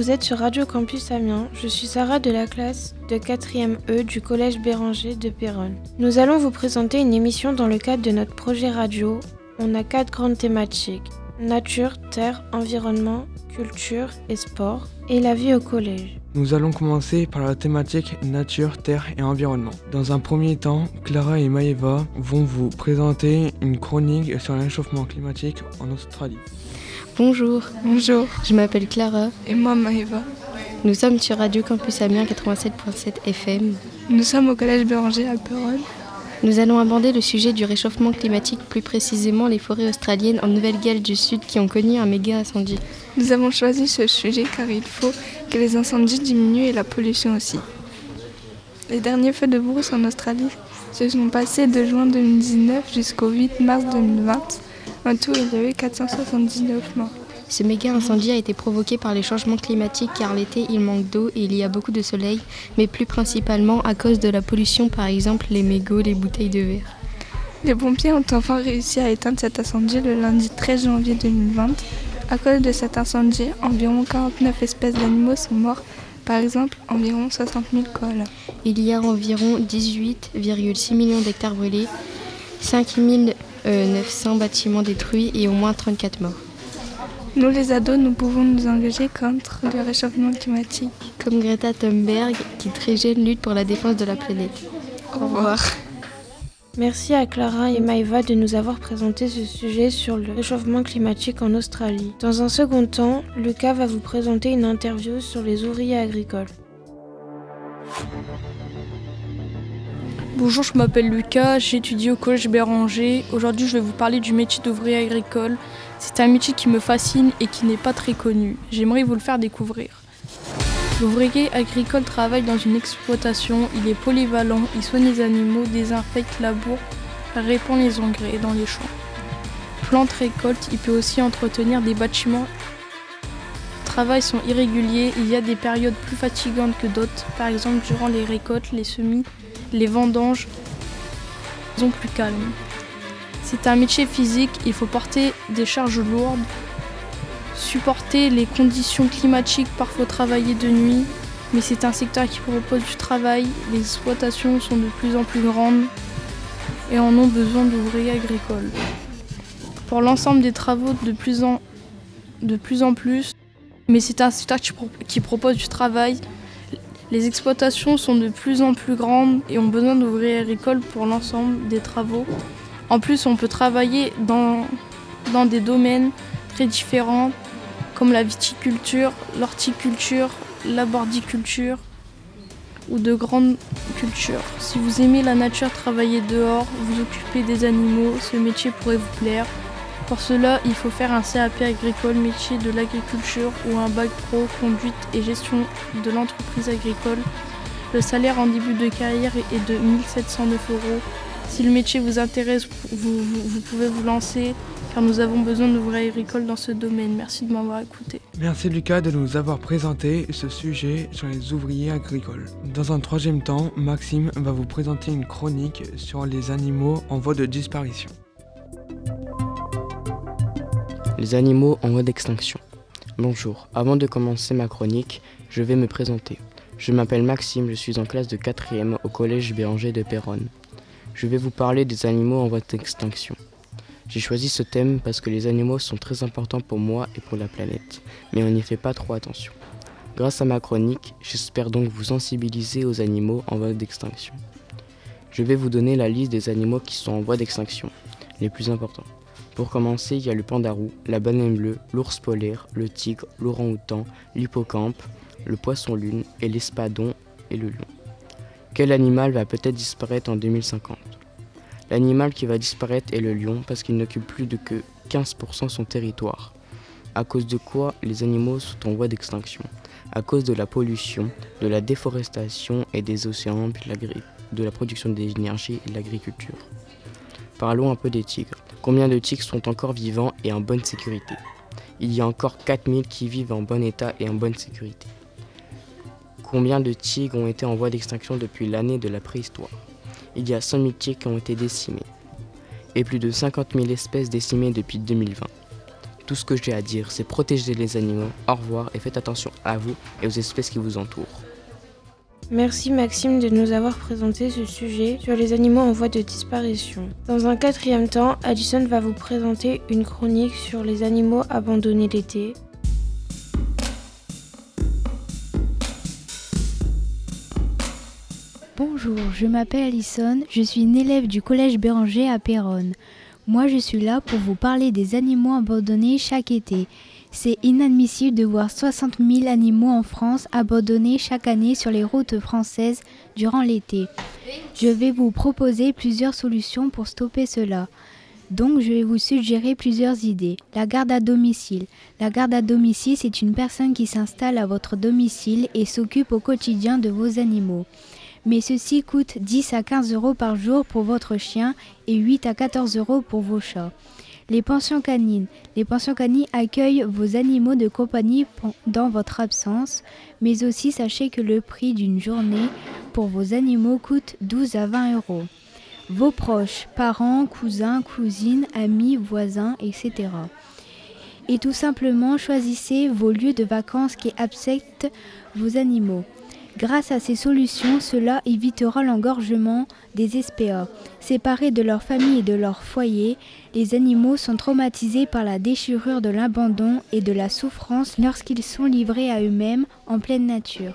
Vous êtes sur Radio Campus Amiens. Je suis Sarah de la classe de 4e E du collège Béranger de Péronne. Nous allons vous présenter une émission dans le cadre de notre projet radio. On a quatre grandes thématiques nature, terre, environnement, culture et sport, et la vie au collège. Nous allons commencer par la thématique nature, terre et environnement. Dans un premier temps, Clara et Maëva vont vous présenter une chronique sur le réchauffement climatique en Australie. Bonjour. Bonjour. Je m'appelle Clara. Et moi Maëva. Nous sommes sur Radio Campus Amiens 87.7 FM. Nous sommes au collège Béranger à Péronne. Nous allons aborder le sujet du réchauffement climatique, plus précisément les forêts australiennes en Nouvelle-Galles du Sud qui ont connu un méga incendie. Nous avons choisi ce sujet car il faut que les incendies diminuent et la pollution aussi. Les derniers feux de brousse en Australie se sont passés de juin 2019 jusqu'au 8 mars 2020. En tout, il y a eu 479 morts. Ce méga incendie a été provoqué par les changements climatiques car l'été il manque d'eau et il y a beaucoup de soleil, mais plus principalement à cause de la pollution, par exemple les mégots, les bouteilles de verre. Les pompiers ont enfin réussi à éteindre cet incendie le lundi 13 janvier 2020. À cause de cet incendie, environ 49 espèces d'animaux sont morts, par exemple environ 60 000 koalas. Il y a environ 18,6 millions d'hectares brûlés, 5 900 bâtiments détruits et au moins 34 morts. Nous les ados, nous pouvons nous engager contre le réchauffement climatique. Comme Greta Thunberg, qui très jeune lutte pour la défense de la planète. Au revoir. Merci à Clara et Maïva de nous avoir présenté ce sujet sur le réchauffement climatique en Australie. Dans un second temps, Lucas va vous présenter une interview sur les ouvriers agricoles. Bonjour, je m'appelle Lucas, j'étudie au collège Béranger. Aujourd'hui, je vais vous parler du métier d'ouvrier agricole. C'est un métier qui me fascine et qui n'est pas très connu. J'aimerais vous le faire découvrir. L'ouvrier agricole travaille dans une exploitation, il est polyvalent, il soigne les animaux, désinfecte, laboure, répand les engrais dans les champs. Plante, récolte, il peut aussi entretenir des bâtiments. Les travails sont irréguliers, il y a des périodes plus fatigantes que d'autres, par exemple durant les récoltes, les semis, les vendanges sont plus calmes. C'est un métier physique, il faut porter des charges lourdes, supporter les conditions climatiques, parfois travailler de nuit, mais c'est un secteur qui propose du travail, les exploitations sont de plus en plus grandes et en ont besoin d'ouvriers agricoles. Pour l'ensemble des travaux de plus en, plus, mais c'est un secteur qui propose du travail, les exploitations sont de plus en plus grandes et ont besoin d'ouvriers agricoles pour l'ensemble des travaux. En plus, on peut travailler dans, dans des domaines très différents comme la viticulture, l'horticulture, la bordiculture ou de grandes cultures. Si vous aimez la nature, travailler dehors, vous occuper des animaux, ce métier pourrait vous plaire. Pour cela, il faut faire un CAP agricole, métier de l'agriculture ou un bac pro, conduite et gestion de l'entreprise agricole. Le salaire en début de carrière est de 1709 euros. Si le métier vous intéresse, vous, vous, vous pouvez vous lancer car nous avons besoin d'ouvriers agricoles dans ce domaine. Merci de m'avoir écouté. Merci Lucas de nous avoir présenté ce sujet sur les ouvriers agricoles. Dans un troisième temps, Maxime va vous présenter une chronique sur les animaux en voie de disparition. Les animaux en voie d'extinction. Bonjour, avant de commencer ma chronique, je vais me présenter. Je m'appelle Maxime, je suis en classe de 4e au collège Béranger de Péronne. Je vais vous parler des animaux en voie d'extinction. J'ai choisi ce thème parce que les animaux sont très importants pour moi et pour la planète, mais on n'y fait pas trop attention. Grâce à ma chronique, j'espère donc vous sensibiliser aux animaux en voie d'extinction. Je vais vous donner la liste des animaux qui sont en voie d'extinction, les plus importants. Pour commencer, il y a le pandarou, la baleine bleue, l'ours polaire, le tigre, l'orang-outan, l'hippocampe, le poisson-lune et l'espadon et le lion. Quel animal va peut-être disparaître en 2050 L'animal qui va disparaître est le lion parce qu'il n'occupe plus de que 15% son territoire. À cause de quoi les animaux sont en voie d'extinction À cause de la pollution, de la déforestation et des océans, de la production d'énergie et de l'agriculture. Parlons un peu des tigres. Combien de tigres sont encore vivants et en bonne sécurité Il y a encore 4000 qui vivent en bon état et en bonne sécurité. Combien de tigres ont été en voie d'extinction depuis l'année de la préhistoire? Il y a 100 000 tigres qui ont été décimés et plus de 50 000 espèces décimées depuis 2020. Tout ce que j'ai à dire, c'est protéger les animaux. Au revoir et faites attention à vous et aux espèces qui vous entourent. Merci Maxime de nous avoir présenté ce sujet sur les animaux en voie de disparition. Dans un quatrième temps, Addison va vous présenter une chronique sur les animaux abandonnés l'été. Bonjour, je m'appelle Alison, je suis une élève du collège Béranger à Péronne. Moi je suis là pour vous parler des animaux abandonnés chaque été. C'est inadmissible de voir 60 000 animaux en France abandonnés chaque année sur les routes françaises durant l'été. Je vais vous proposer plusieurs solutions pour stopper cela. Donc je vais vous suggérer plusieurs idées. La garde à domicile. La garde à domicile, c'est une personne qui s'installe à votre domicile et s'occupe au quotidien de vos animaux. Mais ceci coûte 10 à 15 euros par jour pour votre chien et 8 à 14 euros pour vos chats. Les pensions canines. Les pensions canines accueillent vos animaux de compagnie dans votre absence, mais aussi sachez que le prix d'une journée pour vos animaux coûte 12 à 20 euros. Vos proches, parents, cousins, cousines, amis, voisins, etc. Et tout simplement choisissez vos lieux de vacances qui acceptent vos animaux. Grâce à ces solutions, cela évitera l'engorgement des SPA. Séparés de leur famille et de leur foyer, les animaux sont traumatisés par la déchirure de l'abandon et de la souffrance lorsqu'ils sont livrés à eux-mêmes en pleine nature.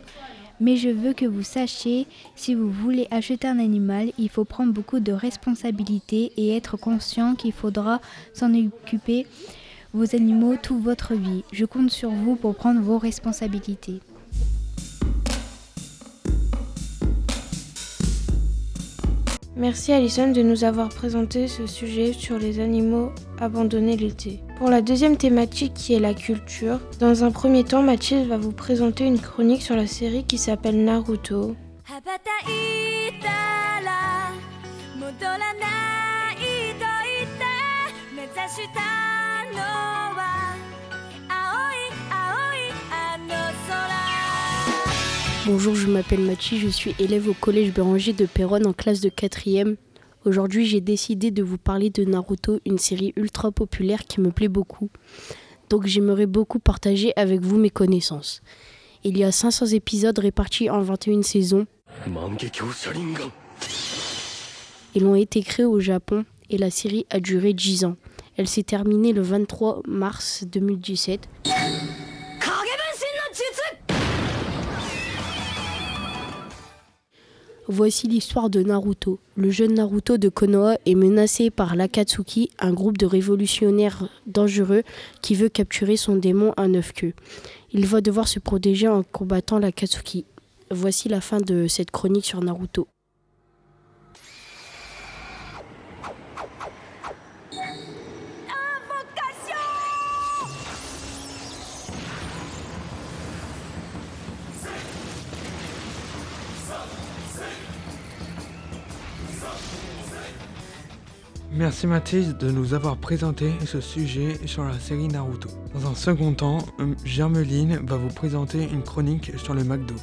Mais je veux que vous sachiez, si vous voulez acheter un animal, il faut prendre beaucoup de responsabilités et être conscient qu'il faudra s'en occuper vos animaux toute votre vie. Je compte sur vous pour prendre vos responsabilités. Merci Alison de nous avoir présenté ce sujet sur les animaux abandonnés l'été. Pour la deuxième thématique qui est la culture, dans un premier temps Mathilde va vous présenter une chronique sur la série qui s'appelle Naruto. Bonjour, je m'appelle Mathis, je suis élève au collège Béranger de Péronne en classe de 4e. Aujourd'hui, j'ai décidé de vous parler de Naruto, une série ultra populaire qui me plaît beaucoup. Donc j'aimerais beaucoup partager avec vous mes connaissances. Il y a 500 épisodes répartis en 21 saisons. Ils ont été créés au Japon et la série a duré 10 ans. Elle s'est terminée le 23 mars 2017. Voici l'histoire de Naruto. Le jeune Naruto de Konoha est menacé par l'Akatsuki, un groupe de révolutionnaires dangereux qui veut capturer son démon à neuf queues. Il va devoir se protéger en combattant l'Akatsuki. Voici la fin de cette chronique sur Naruto. Merci Mathilde de nous avoir présenté ce sujet sur la série Naruto. Dans un second temps, Germeline va vous présenter une chronique sur le McDo.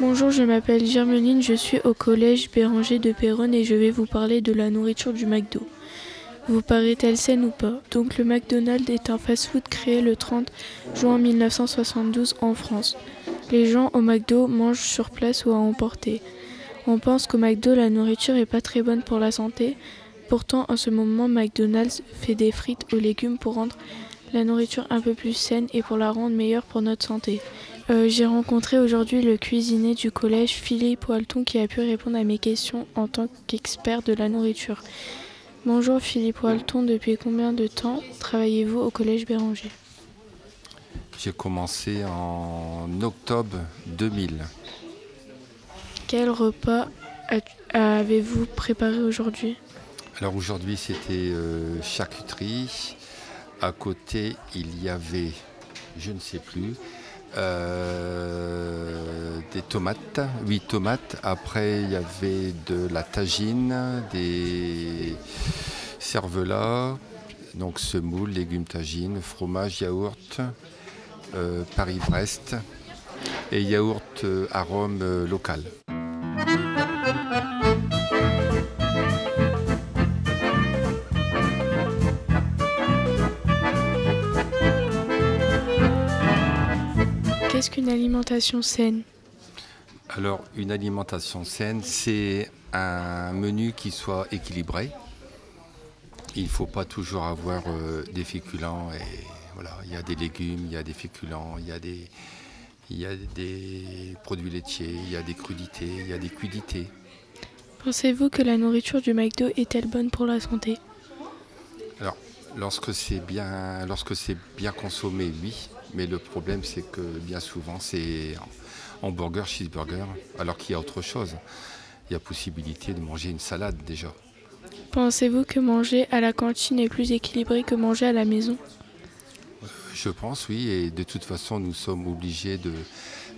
Bonjour, je m'appelle Germeline, je suis au collège Béranger de Péronne et je vais vous parler de la nourriture du McDo. Vous paraît-elle saine ou pas? Donc le McDonald's est un fast-food créé le 30 juin 1972 en France. Les gens au McDo mangent sur place ou à emporter. On pense qu'au McDo, la nourriture est pas très bonne pour la santé. Pourtant, en ce moment, McDonald's fait des frites aux légumes pour rendre la nourriture un peu plus saine et pour la rendre meilleure pour notre santé. Euh, j'ai rencontré aujourd'hui le cuisinier du collège Philippe Walton qui a pu répondre à mes questions en tant qu'expert de la nourriture. Bonjour Philippe Walton, depuis combien de temps travaillez-vous au collège Béranger? J'ai commencé en octobre 2000. Quel repas avez-vous préparé aujourd'hui? Alors aujourd'hui c'était euh, charcuterie. À côté il y avait, je ne sais plus, euh, des tomates, oui tomates. Après il y avait de la tagine, des cervelas, donc semoule, légumes tagine, fromage, yaourt, euh, Paris-Brest et yaourt arôme local. Qu'est-ce qu'une alimentation saine? Alors, une alimentation saine, c'est un menu qui soit équilibré. Il ne faut pas toujours avoir euh, des féculents. Et, voilà, il y a des légumes, il y a des féculents, il y a des, il y a des produits laitiers, il y a des crudités, il y a des cuidités. Pensez-vous que la nourriture du McDo est-elle bonne pour la santé? Alors, lorsque c'est bien, lorsque c'est bien consommé, oui. Mais le problème, c'est que bien souvent, c'est hamburger, cheeseburger, alors qu'il y a autre chose. Il y a possibilité de manger une salade déjà. Pensez-vous que manger à la cantine est plus équilibré que manger à la maison? Je pense, oui. Et de toute façon, nous sommes obligés de,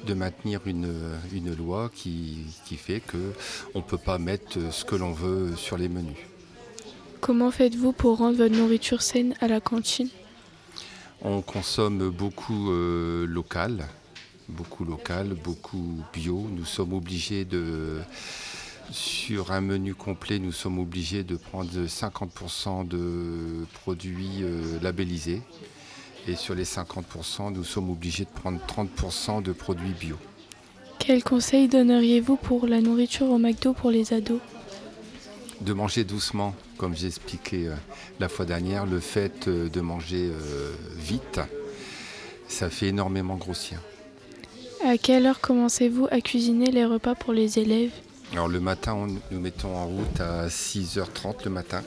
de maintenir une, une, loi qui, qui fait qu'on ne peut pas mettre ce que l'on veut sur les menus. Comment faites-vous pour rendre votre nourriture saine à la cantine? On consomme beaucoup euh, local, beaucoup local, beaucoup bio. Nous sommes obligés de... Sur un menu complet, nous sommes obligés de prendre 50% de produits euh, labellisés. Et sur les 50%, nous sommes obligés de prendre 30% de produits bio. Quel conseil donneriez-vous pour la nourriture au McDo pour les ados? De manger doucement, comme j'ai expliqué euh, la fois dernière. Le fait euh, de manger euh, vite, ça fait énormément grossir. À quelle heure commencez-vous à cuisiner les repas pour les élèves? Alors le matin, nous mettons en route à 6h30 le matin.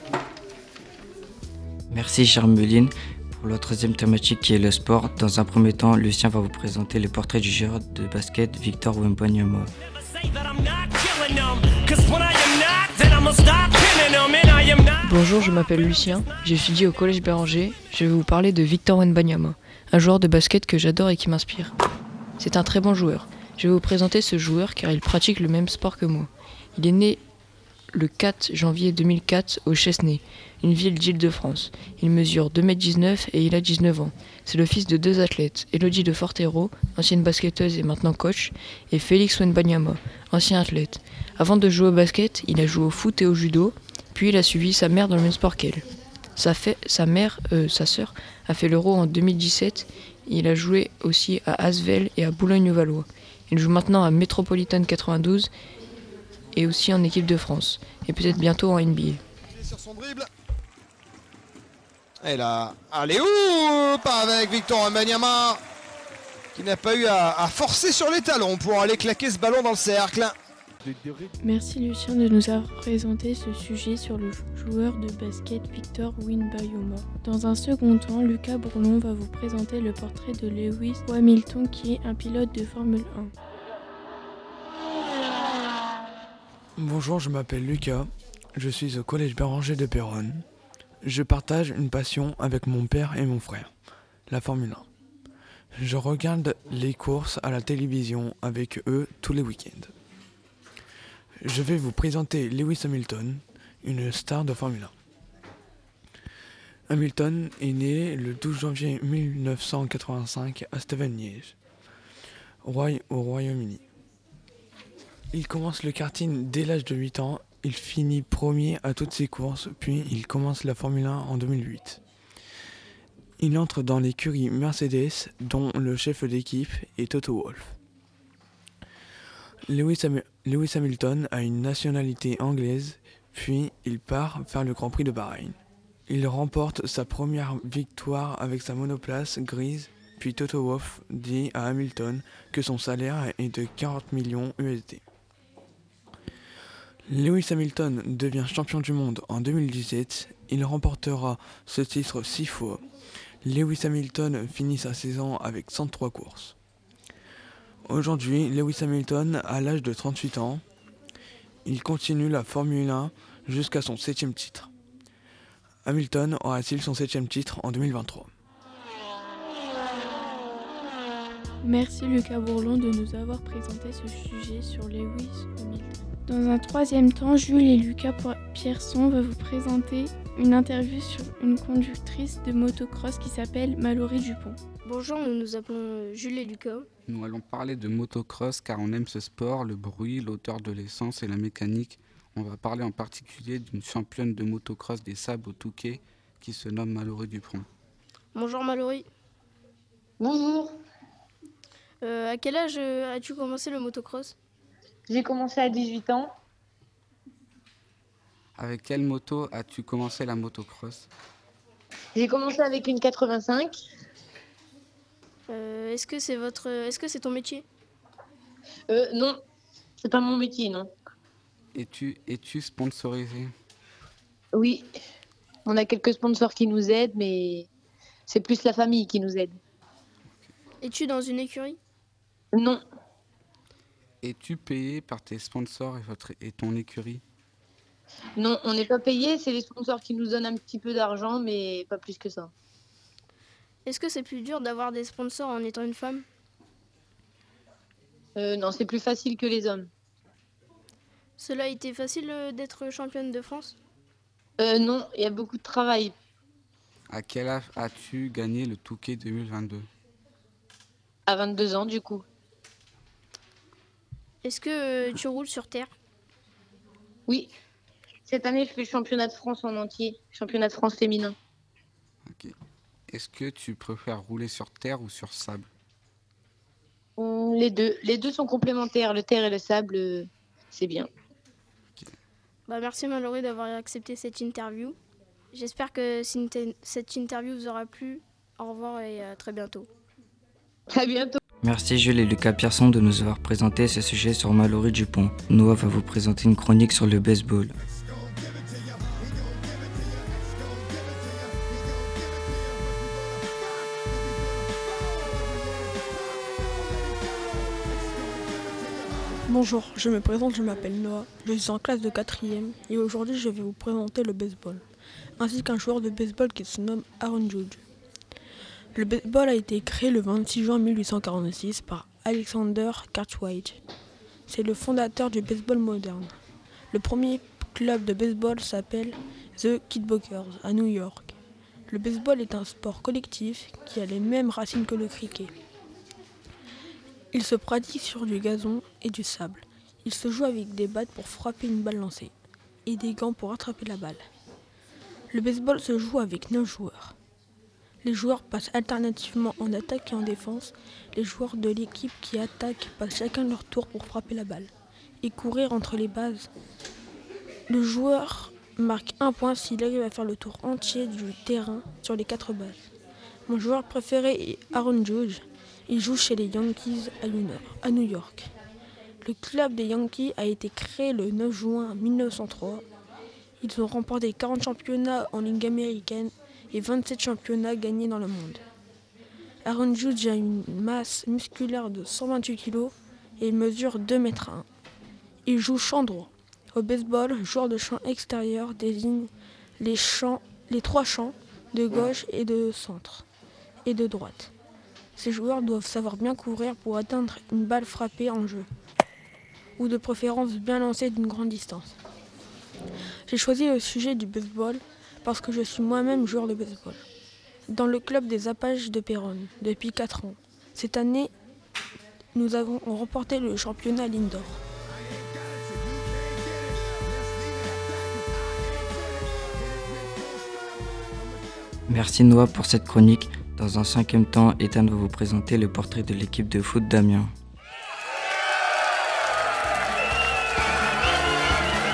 Merci Charmeline pour la troisième thématique qui est le sport. Dans un premier temps, Lucien va vous présenter le portrait du joueur de basket Victor Wembanyama. Bonjour, je m'appelle Lucien, j'étudie au Collège Béranger. Je vais vous parler de Victor Wembanyama, un joueur de basket que j'adore et qui m'inspire. C'est un très bon joueur. Je vais vous présenter ce joueur car il pratique le même sport que moi. Il est né le 4 janvier 2004 au Chesnay, une ville d'Île-de-France. Il mesure 2m19 et il a 19 ans. C'est le fils de deux athlètes, Elodie de Fortero, ancienne basketteuse et maintenant coach, et Félix Wenbanyama, ancien athlète. Avant de jouer au basket, il a joué au foot et au judo, puis il a suivi sa mère dans le même sport qu'elle. Sa, sa mère, euh, sa sœur, a fait l'Euro en 2017. Il a joué aussi à Asvel et à Boulogne-Valois. Il joue maintenant à Metropolitan 92 et aussi en équipe de France, et peut-être bientôt en NBA. Sur son dribble. Et là, allez où Pas avec Victor Mbanyama qui n'a pas eu à, à, forcer sur les talons pour aller claquer ce ballon dans le cercle. Merci Lucien de nous avoir présenté ce sujet sur le joueur de basket Victor Winbayoma. Dans un second temps, Lucas Bourlon va vous présenter le portrait de Lewis Hamilton qui est un pilote de Formule 1. Bonjour, je m'appelle Lucas. Je suis au collège Béranger de Péronne. Je partage une passion avec mon père et mon frère, la Formule 1. Je regarde les courses à la télévision avec eux tous les week-ends. Je vais vous présenter Lewis Hamilton, une star de Formule 1. Hamilton est né le 12 janvier 1985 à Stevenage, au Royaume-Uni. Il commence le karting dès l'âge de 8 ans, il finit premier à toutes ses courses, puis il commence la Formule 1 en 2008. Il entre dans l'écurie Mercedes, dont le chef d'équipe est Toto Wolff. Lewis, Ham Lewis, Hamilton a une nationalité anglaise, puis il part faire le Grand Prix de Bahreïn. Il remporte sa première victoire avec sa monoplace grise, puis Toto Wolff dit à Hamilton que son salaire est de 40 millions USD. Lewis Hamilton devient champion du monde en 2017. Il remportera ce titre six fois. Lewis Hamilton finit sa saison avec 103 courses. Aujourd'hui, Lewis Hamilton a l'âge de 38 ans. Il continue la Formule 1 jusqu'à son septième titre. Hamilton aura-t-il son septième titre en 2023 Merci Lucas Bourlon de nous avoir présenté ce sujet sur Lewis Hamilton. Dans un troisième temps, Jules et Lucas Pierson vont vous présenter une interview sur une conductrice de motocross qui s'appelle Mallory Dupont. Bonjour, nous nous appelons Jules et Lucas. Nous allons parler de motocross car on aime ce sport, le bruit, l'auteur de l'essence et la mécanique. On va parler en particulier d'une championne de motocross des sables au Touquet qui se nomme Mallory Dupont. Bonjour Mallory. Bonjour. à quel âge as-tu commencé le motocross? J'ai commencé à 18 ans. Avec quelle moto as-tu commencé la motocross? J'ai commencé avec une 85. est-ce que c'est votre, est-ce que c'est ton métier? Euh, Non, c'est pas mon métier, non. Es-tu es-tu sponsorisé? Oui, on a quelques sponsors qui nous aident, mais c'est plus la famille qui nous aide. Es-tu dans une écurie? Non. Es-tu payé par tes sponsors et, votre, et ton écurie? Non, on n'est pas payé, c'est les sponsors qui nous donnent un petit peu d'argent, mais pas plus que ça. Est-ce que c'est plus dur d'avoir des sponsors en étant une femme? Euh, Non, c'est plus facile que les hommes. Cela a été facile euh, d'être championne de France? Euh, Non, il y a beaucoup de travail. À quel âge as-tu gagné le Touquet 2022 À 22 ans, du coup. Est-ce que tu roules sur terre? Oui. Cette année, je fais le championnat de France en entier, championnat de France féminin. Ok. Est-ce que tu préfères rouler sur terre ou sur sable? Hum, Les deux. Les deux sont complémentaires. Le terre et le sable, euh, c'est bien. Bah, merci Mallory d'avoir accepté cette interview. J'espère que cette interview vous aura plu. Au revoir et à très bientôt. À bientôt. Merci Jules et Lucas Pierson de nous avoir présenté ce sujet sur Mallory Dupont. Noah va vous présenter une chronique sur le baseball. Bonjour, je me présente, je m'appelle Noah, je suis en classe de 4ème et aujourd'hui je vais vous présenter le baseball, ainsi qu'un joueur de baseball qui se nomme Aaron Judge. Le baseball a été créé le 26 juin 1846 par Alexander Cartwright. C'est le fondateur du baseball moderne. Le premier club de baseball s'appelle The Kidbockers à New York. Le baseball est un sport collectif qui a les mêmes racines que le cricket. Il se pratique sur du gazon et du sable. Il se joue avec des battes pour frapper une balle lancée et des gants pour attraper la balle. Le baseball se joue avec 9 joueurs. Les joueurs passent alternativement en attaque et en défense. Les joueurs de l'équipe qui attaquent passent chacun leur tour pour frapper la balle et courir entre les bases. Le joueur marque un point s'il arrive à faire le tour entier du terrain sur les quatre bases. Mon joueur préféré est Aaron Judge. Il joue chez les Yankees à New York. Le club des Yankees a été créé le 9 juin 1903. Ils ont remporté 40 championnats en Ligue américaine et 27 championnats gagnés dans le monde. Aaron Judge a une masse musculaire de 128 kg et mesure 2 mètres 1. Il joue champ droit. Au baseball, joueur de champ extérieur désigne les, champs, les trois champs de gauche et de centre et de droite. Ces joueurs doivent savoir bien courir pour atteindre une balle frappée en jeu, ou de préférence bien lancée d'une grande distance. J'ai choisi le sujet du baseball parce que je suis moi-même joueur de baseball. Dans le club des Apaches de Péronne depuis 4 ans. Cette année, nous avons remporté le championnat Lindor. Merci Noah pour cette chronique. Dans un cinquième temps, Ethan va vous présenter le portrait de l'équipe de foot d'Amiens.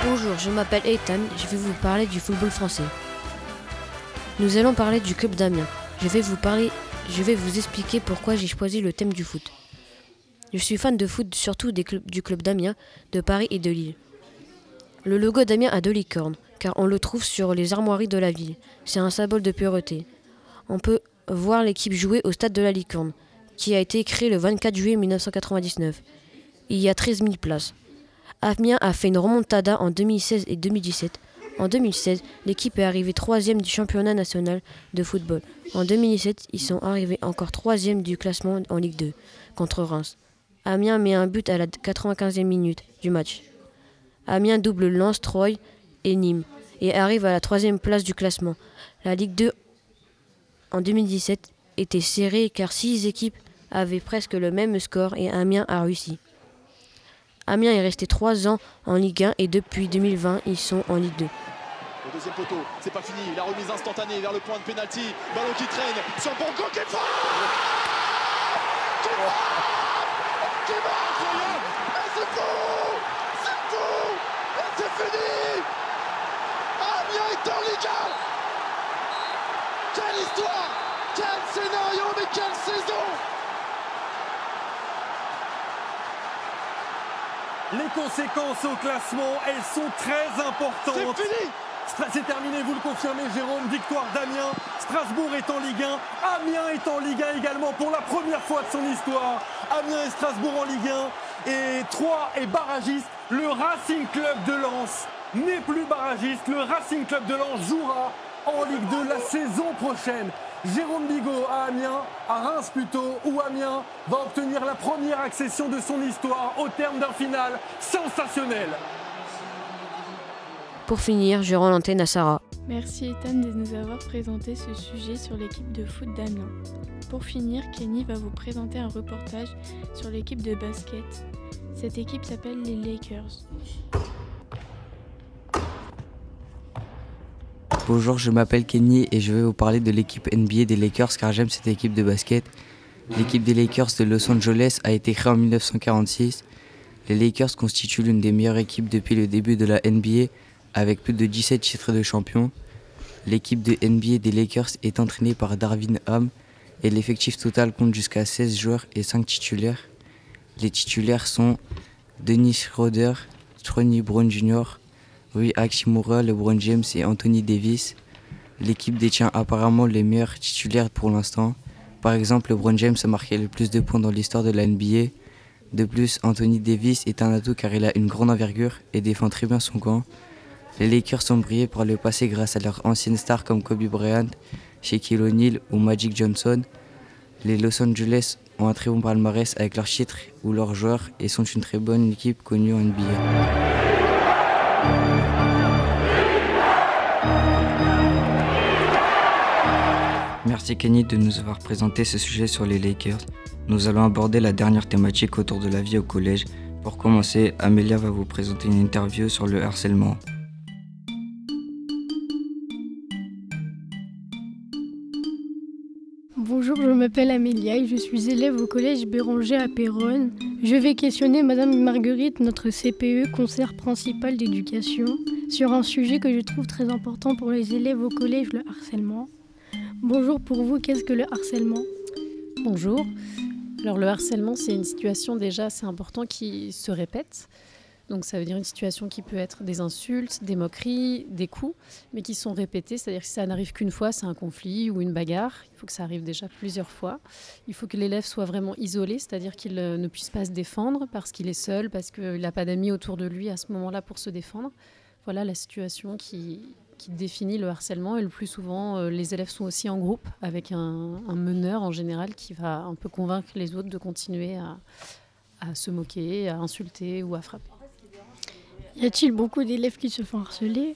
Bonjour, je m'appelle Ethan, je vais vous parler du football français. Nous allons parler du club d'Amiens. Je vais vous expliquer pourquoi j'ai choisi le thème du foot. Je suis fan de foot surtout du club d'Amiens, de Paris et de Lille. Le logo d'Amiens a deux licornes, car on le trouve sur les armoiries de la ville. C'est un symbole de pureté. On peut voir l'équipe jouer au stade de la Licorne, qui a été créé le 24 juillet 1999. Il y a 13 000 places. Amiens a fait une remontada en 2016 et 2017. En 2016, l'équipe est arrivée troisième du championnat national de football. En 2017, ils sont arrivés encore troisième du classement en Ligue 2 contre Reims. Amiens met un but à la 95e minute du match. Amiens double Lens, Troyes et Nîmes et arrive à la troisième place du classement. La Ligue 2 en 2017 était serré car six équipes avaient presque le même score et Amiens a réussi. Amiens est resté trois ans en Ligue 1 et depuis 2020 ils sont en Ligue 2. Le deuxième poteau, c'est pas fini, la remise instantanée vers le point de pénalty, ballon qui traîne sur le bon qui frappe! Qui marque Et c'est fou! C'est fou! Et c'est fini! Amiens est en Ligue 1 Quelle histoire! Quel scénario, mais quelle saison Les conséquences au classement, elles sont très importantes. C'est fini c'est terminé, vous le confirmez, Jérôme. Victoire d'Amiens. Strasbourg est en Ligue 1. Amiens est en Ligue 1 également pour la première fois de son histoire. Amiens et Strasbourg en Ligue 1. Et 3 est barragiste. Le Racing Club de Lens n'est plus barragiste. Le Racing Club de Lens jouera en Ligue 2 la saison prochaine. Jérôme Bigot à Amiens, à Reims plutôt, où Amiens va obtenir la première accession de son histoire au terme d'un final sensationnel. Pour finir, je rends l'antenne à Sarah. Merci Ethan de nous avoir présenté ce sujet sur l'équipe de foot d'Amiens. Pour finir, Kenny va vous présenter un reportage sur l'équipe de basket. Cette équipe s'appelle les Lakers. Bonjour, je m'appelle Kenny et je vais vous parler de l'équipe NBA des Lakers car j'aime cette équipe de basket. L'équipe des Lakers de Los Angeles a été créée en 1946. Les Lakers constituent l'une des meilleures équipes depuis le début de la NBA avec plus de 17 titres de champion. L'équipe de NBA des Lakers est entraînée par Darvin Ham et l'effectif total compte jusqu'à 16 joueurs et 5 titulaires. Les titulaires sont Dennis Schroeder, Tony Brown Jr., Rui Hachimura, LeBron James et Anthony Davis. L'équipe détient apparemment les meilleurs titulaires pour l'instant. Par exemple, LeBron James a marqué le plus de points dans l'histoire de la NBA. De plus, Anthony Davis est un atout car il a une grande envergure et défend très bien son camp. Les Lakers sont brillés par le passé grâce à leurs anciennes stars comme Kobe Bryant, Shaquille O'Neal ou Magic Johnson. Les Los Angeles ont un très bon palmarès avec leurs titres ou leurs joueurs et sont une très bonne équipe connue en NBA. Merci Kenny de nous avoir présenté ce sujet sur les Lakers. Nous allons aborder la dernière thématique autour de la vie au collège. Pour commencer, Amelia va vous présenter une interview sur le harcèlement. Bonjour, je m'appelle Amélia et je suis élève au collège Béranger à Péronne. Je vais questionner Madame Marguerite, notre CPE, concert principal d'éducation, sur un sujet que je trouve très important pour les élèves au collège, le harcèlement. Bonjour pour vous, qu'est-ce que le harcèlement? Bonjour. Alors le harcèlement, c'est une situation déjà assez importante qui se répète. Donc ça veut dire une situation qui peut être des insultes, des moqueries, des coups, mais qui sont répétés. C'est-à-dire que si ça n'arrive qu'une fois, c'est un conflit ou une bagarre. Il faut que ça arrive déjà plusieurs fois. Il faut que l'élève soit vraiment isolé, c'est-à-dire qu'il euh, ne puisse pas se défendre parce qu'il est seul, parce qu'il n'a pas d'amis autour de lui à ce moment-là pour se défendre. Voilà la situation qui, définit le harcèlement. Et le plus souvent, euh, les élèves sont aussi en groupe avec un, meneur en général qui va un peu convaincre les autres de continuer à se moquer, à insulter ou à frapper. Y a-t-il beaucoup d'élèves qui se font harceler?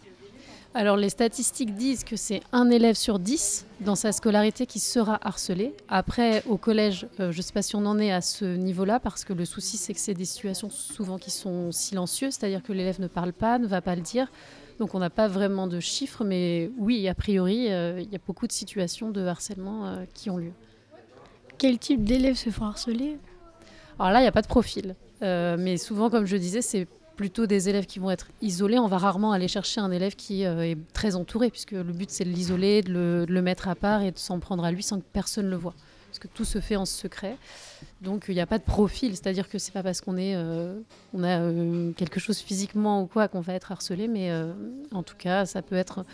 Alors les statistiques disent que c'est un élève sur dix dans sa scolarité qui sera harcelé. Après, au collège, euh, je ne sais pas si on en est à ce niveau-là, parce que le souci, c'est que c'est des situations souvent qui sont silencieuses, c'est-à-dire que l'élève ne parle pas, ne va pas le dire. Donc on n'a pas vraiment de chiffres, mais oui, a priori, euh, il y a beaucoup de situations de harcèlement euh, qui ont lieu. Quel type d'élèves se font harceler? Alors là, il n'y a pas de profil. mais souvent, comme je disais, c'est plutôt des élèves qui vont être isolés. On va rarement aller chercher un élève qui euh, est très entouré, puisque le but c'est de l'isoler, de, le, mettre à part et de s'en prendre à lui sans que personne le voit. Parce que tout se fait en secret. Donc il n'y a pas de profil, c'est-à-dire que c'est pas parce qu'on est, euh, on a euh, quelque chose physiquement ou quoi qu'on va être harcelé, mais en tout cas ça peut être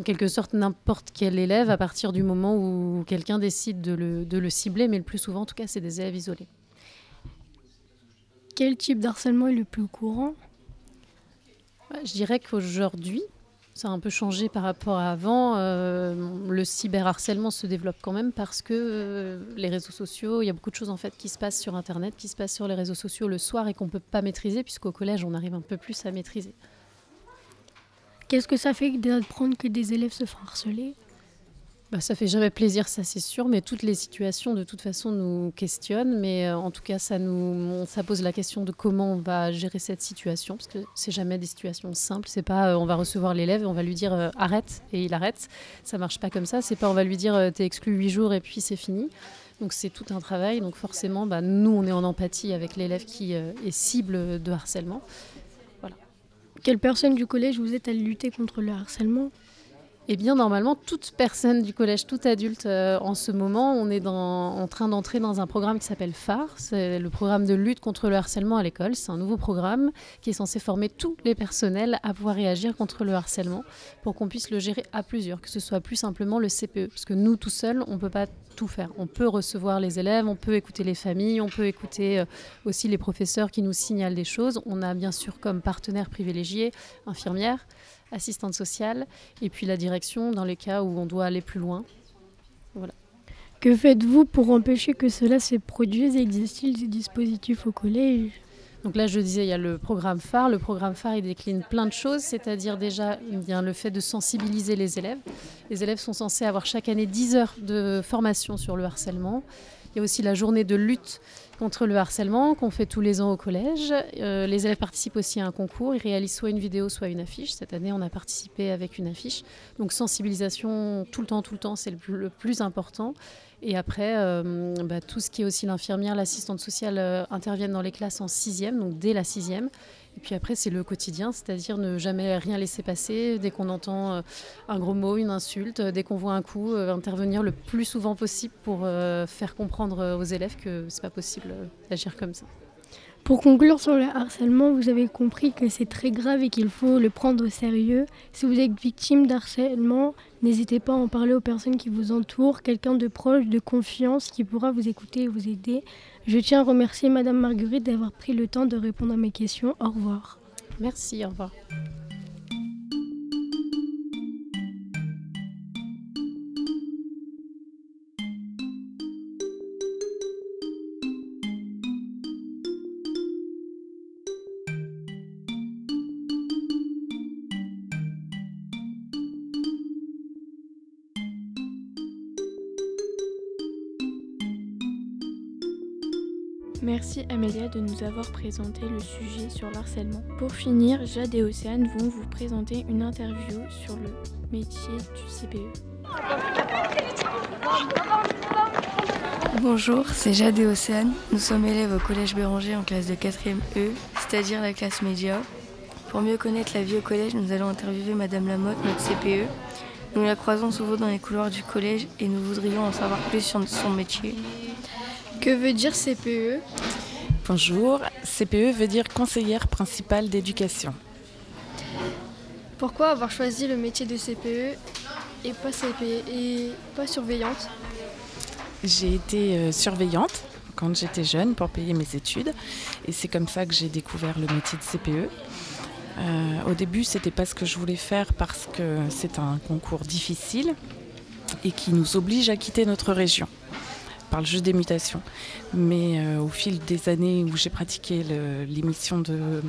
en quelque sorte n'importe quel élève à partir du moment où quelqu'un décide de le, de le cibler, mais le plus souvent en tout cas c'est des élèves isolés. Quel type d'harcèlement est le plus courant? Bah, Je dirais qu'aujourd'hui, ça a un peu changé par rapport à avant. Euh, le cyberharcèlement se développe quand même parce que euh, les réseaux sociaux, il y a beaucoup de choses en fait qui se passent sur Internet, qui se passent sur les réseaux sociaux le soir et qu'on ne peut pas maîtriser puisqu'au collège, on arrive un peu plus à maîtriser. Qu'est-ce que ça fait d'apprendre que des élèves se font harceler? Bah, ça fait jamais plaisir, ça c'est sûr, mais toutes les situations de toute façon nous questionnent. Mais euh, en tout cas, ça nous, pose la question de comment on va gérer cette situation, parce que c'est jamais des situations simples. C'est pas euh, on va recevoir l'élève et on va lui dire euh, arrête et il arrête. Ça marche pas comme ça. C'est pas on va lui dire t'es exclu huit jours et puis c'est fini. Donc c'est tout un travail. Donc forcément, bah, nous, on est en empathie avec l'élève qui est cible de harcèlement. Voilà. Quelle personne du collège vous êtes à lutter contre le harcèlement? Eh bien, normalement, toute personne du collège, tout adulte, euh, en ce moment, on est en train d'entrer dans un programme qui s'appelle phare. C'est le programme de lutte contre le harcèlement à l'école. C'est un nouveau programme qui est censé former tous les personnels à pouvoir réagir contre le harcèlement pour qu'on puisse le gérer à plusieurs, que ce soit plus simplement le CPE. Parce que nous, tout seuls, on ne peut pas tout faire. On peut recevoir les élèves, on peut écouter les familles, on peut écouter euh, aussi les professeurs qui nous signalent des choses. On a bien sûr comme partenaire privilégié infirmières assistante sociale, et puis la direction dans les cas où on doit aller plus loin. Voilà. Que faites-vous pour empêcher que cela se produise? Existe-t-il des dispositifs au collège? Donc là, je disais, il y a le programme phare. Le programme phare, il décline plein de choses, c'est-à-dire déjà bien le fait de sensibiliser les élèves. Les élèves sont censés avoir chaque année 10 heures de formation sur le harcèlement. Il y a aussi la journée de lutte contre le harcèlement qu'on fait tous les ans au collège. Euh, les élèves participent aussi à un concours. Ils réalisent soit une vidéo, soit une affiche. Cette année, on a participé avec une affiche. Donc sensibilisation tout le temps, tout le temps, c'est le, plus important. Et après, euh, bah, tout ce qui est aussi l'infirmière, l'assistante sociale euh, interviennent dans les classes en sixième, donc dès la sixième. Et puis après, c'est le quotidien, c'est-à-dire ne jamais rien laisser passer. Dès qu'on entend euh, un gros mot, une insulte, dès qu'on voit un coup, euh, intervenir le plus souvent possible pour euh, faire comprendre aux élèves que c'est pas possible d'agir comme ça. Pour conclure sur le harcèlement, vous avez compris que c'est très grave et qu'il faut le prendre au sérieux. Si vous êtes victime d'harcèlement, n'hésitez pas à en parler aux personnes qui vous entourent, quelqu'un de proche, de confiance qui pourra vous écouter et vous aider. Je tiens à remercier Madame Marguerite d'avoir pris le temps de répondre à mes questions. Au revoir. Merci, au revoir. Merci Amélia de nous avoir présenté le sujet sur l'harcèlement. Pour finir, Jade et Océane vont vous présenter une interview sur le métier du CPE. Bonjour, c'est Jade et Océane. Nous sommes élèves au Collège Béranger en classe de 4e E, c'est-à-dire la classe média. Pour mieux connaître la vie au collège, nous allons interviewer Madame Lamotte, notre CPE. Nous la croisons souvent dans les couloirs du collège et nous voudrions en savoir plus sur son métier. Que veut dire CPE Bonjour, CPE veut dire conseillère principale d'éducation. Pourquoi avoir choisi le métier de CPE et pas CPE et pas surveillante? J'ai été euh, surveillante quand j'étais jeune pour payer mes études et c'est comme ça que j'ai découvert le métier de CPE. Euh, au début, c'était pas ce que je voulais faire parce que c'est un concours difficile et qui nous oblige à quitter notre région par le jeu des mutations. Mais euh, au fil des années où j'ai pratiqué l'émission de.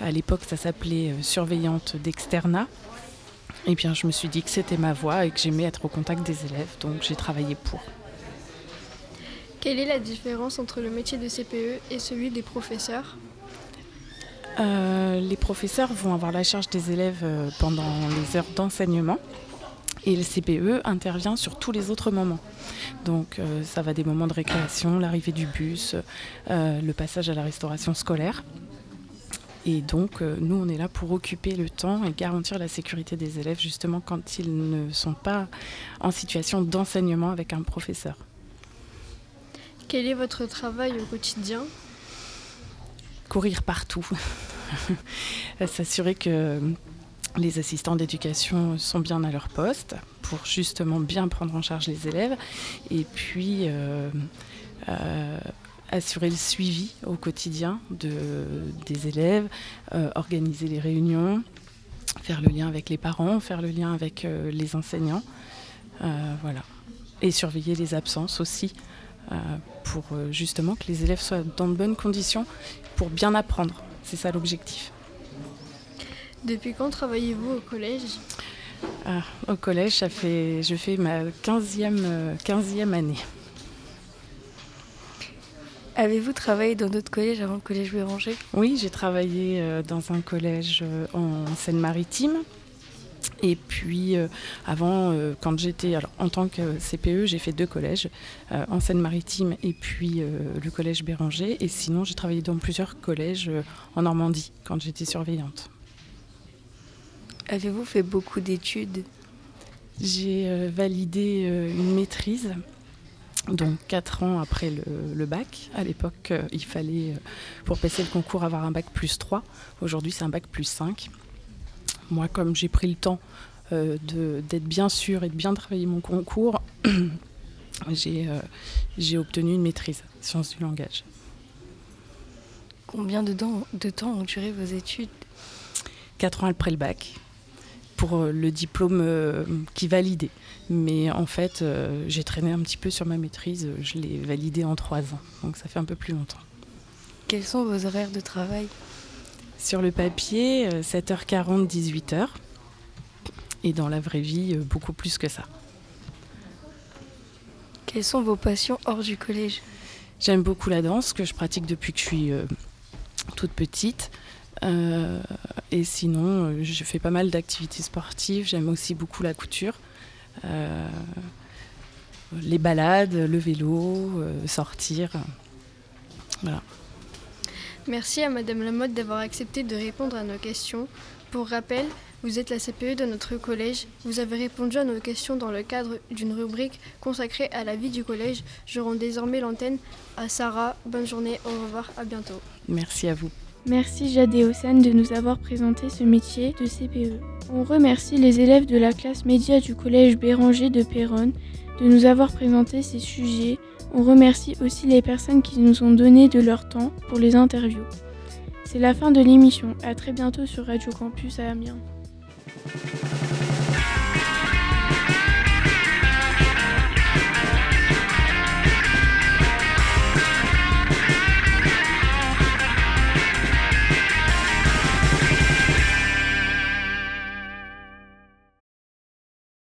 À l'époque, ça s'appelait euh, Surveillante d'externat. Et eh bien, je me suis dit que c'était ma voie et que j'aimais être au contact des élèves, donc j'ai travaillé pour. Quelle est la différence entre le métier de CPE et celui des professeurs? Euh, Les professeurs vont avoir la charge des élèves pendant les heures d'enseignement et le CPE intervient sur tous les autres moments. Donc euh, ça va des moments de récréation, l'arrivée du bus, euh, le passage à la restauration scolaire. Et donc euh, nous, on est là pour occuper le temps et garantir la sécurité des élèves justement quand ils ne sont pas en situation d'enseignement avec un professeur. Quel est votre travail au quotidien? Courir partout. S'assurer que les assistants d'éducation sont bien à leur poste pour justement bien prendre en charge les élèves et puis euh, euh, assurer le suivi au quotidien de, des élèves, euh, organiser les réunions, faire le lien avec les parents, faire le lien avec les enseignants, voilà. Et surveiller les absences aussi pour justement que les élèves soient dans de bonnes conditions pour bien apprendre. C'est ça l'objectif. Depuis quand travaillez-vous au collège? Ah, Au collège, ça fait, je fais ma 15e, 15e année. Avez-vous travaillé dans d'autres collèges avant le collège Béranger? Oui, j'ai travaillé euh, dans un collège euh, en Seine-Maritime Et puis euh, avant, euh, quand j'étais en tant que CPE, j'ai fait deux collèges, euh, en Seine-Maritime et puis le collège Béranger. Et sinon, j'ai travaillé dans plusieurs collèges en Normandie quand j'étais surveillante. Avez-vous fait beaucoup d'études? J'ai validé une maîtrise donc quatre ans après le, bac. À l'époque, il fallait, pour passer le concours, avoir un bac plus 3. Aujourd'hui, c'est un bac plus 5. Moi, comme j'ai pris le temps euh, d'être bien sûr et de bien travailler mon concours, euh, j'ai obtenu une maîtrise, sciences du langage. Combien de, de temps ont duré vos études? Quatre ans après le bac, pour euh, le diplôme qui validait. Mais en fait, j'ai traîné un petit peu sur ma maîtrise, je l'ai validée en trois ans, donc ça fait un peu plus longtemps. Quels sont vos horaires de travail? Sur le papier, 7h40, euh, 18h. Et dans la vraie vie, euh, beaucoup plus que ça. Quelles sont vos passions hors du collège? J'aime beaucoup la danse, que je pratique depuis que je suis euh, toute petite. Et sinon, je fais pas mal d'activités sportives. J'aime aussi beaucoup la couture. les balades, le vélo, sortir. Voilà. Merci à Madame Lamotte d'avoir accepté de répondre à nos questions. Pour rappel, vous êtes la CPE de notre collège. Vous avez répondu à nos questions dans le cadre d'une rubrique consacrée à la vie du collège. Je rends désormais l'antenne à Sarah. Bonne journée, au revoir, à bientôt. Merci à vous. Merci et Océane de nous avoir présenté ce métier de CPE. On remercie les élèves de la classe média du collège Béranger de Péronne de nous avoir présenté ces sujets on remercie aussi les personnes qui nous ont donné de leur temps pour les interviews. C'est la fin de l'émission. À très bientôt sur Radio Campus à Amiens.